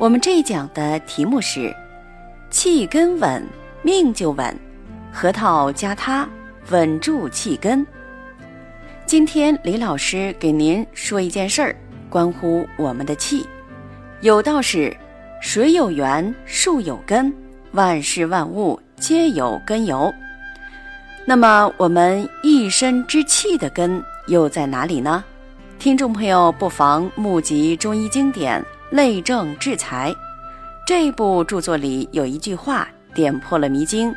我们这一讲的题目是“气根稳，命就稳”，核桃加它稳住气根。今天李老师给您说一件事儿，关乎我们的气。有道是：“水有源，树有根，万事万物皆有根由。”那么我们一身之气的根又在哪里呢？听众朋友不妨募集中医经典。内政治裁这部著作里有一句话点破了迷津：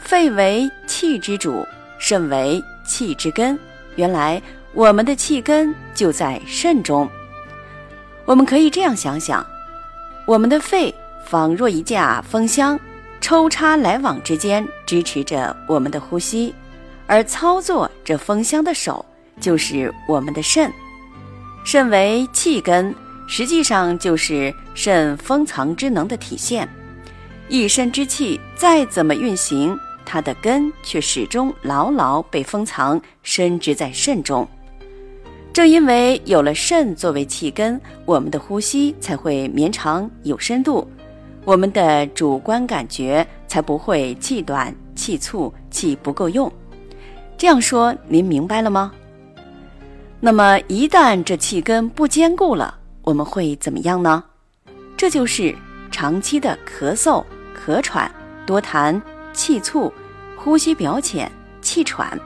肺为气之主，肾为气之根。原来我们的气根就在肾中。我们可以这样想想：我们的肺仿若一架风箱，抽插来往之间支持着我们的呼吸，而操作这风箱的手就是我们的肾。肾为气根。实际上就是肾封藏之能的体现，一身之气再怎么运行，它的根却始终牢牢被封藏，深植在肾中。正因为有了肾作为气根，我们的呼吸才会绵长有深度，我们的主观感觉才不会气短、气促、气不够用。这样说，您明白了吗？那么，一旦这气根不坚固了，我们会怎么样呢？这就是长期的咳嗽、咳喘、多痰、气促、呼吸表浅、气喘。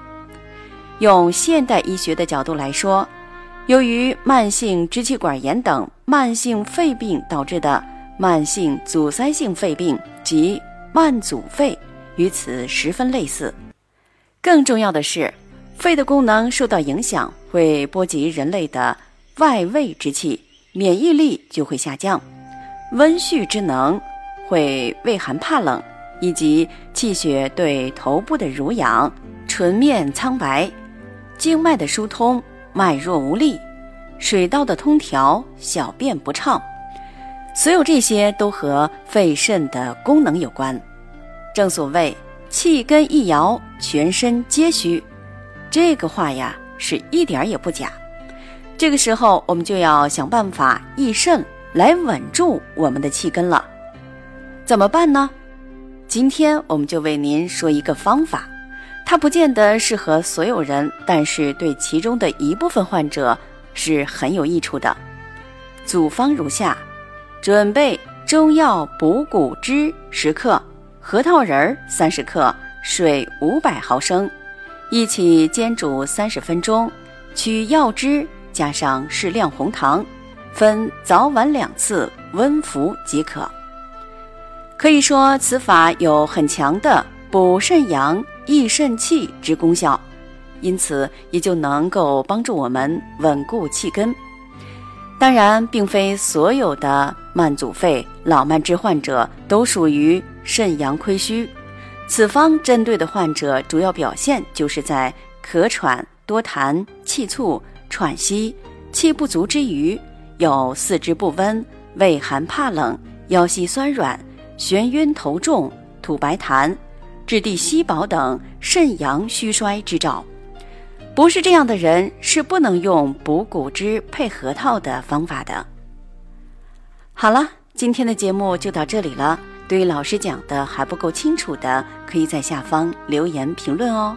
用现代医学的角度来说，由于慢性支气管炎等慢性肺病导致的慢性阻塞性肺病及慢阻肺，与此十分类似。更重要的是，肺的功能受到影响，会波及人类的外胃之气。免疫力就会下降，温煦之能会畏寒怕冷，以及气血对头部的濡养，唇面苍白，经脉的疏通，脉弱无力，水道的通调，小便不畅，所有这些都和肺肾的功能有关。正所谓气根一摇，全身皆虚，这个话呀是一点儿也不假。这个时候，我们就要想办法益肾来稳住我们的气根了。怎么办呢？今天我们就为您说一个方法，它不见得适合所有人，但是对其中的一部分患者是很有益处的。组方如下：准备中药补骨脂十克，核桃仁儿三十克，水五百毫升，一起煎煮三十分钟，取药汁。加上适量红糖，分早晚两次温服即可。可以说，此法有很强的补肾阳、益肾气之功效，因此也就能够帮助我们稳固气根。当然，并非所有的慢阻肺、老慢支患者都属于肾阳亏虚。此方针对的患者，主要表现就是在咳喘、多痰、气促。喘息、气不足之余，有四肢不温、畏寒怕冷、腰膝酸软、眩晕头重、吐白痰、质地稀薄等肾阳虚衰之兆。不是这样的人是不能用补骨脂配核桃的方法的。好了，今天的节目就到这里了。对于老师讲的还不够清楚的，可以在下方留言评论哦。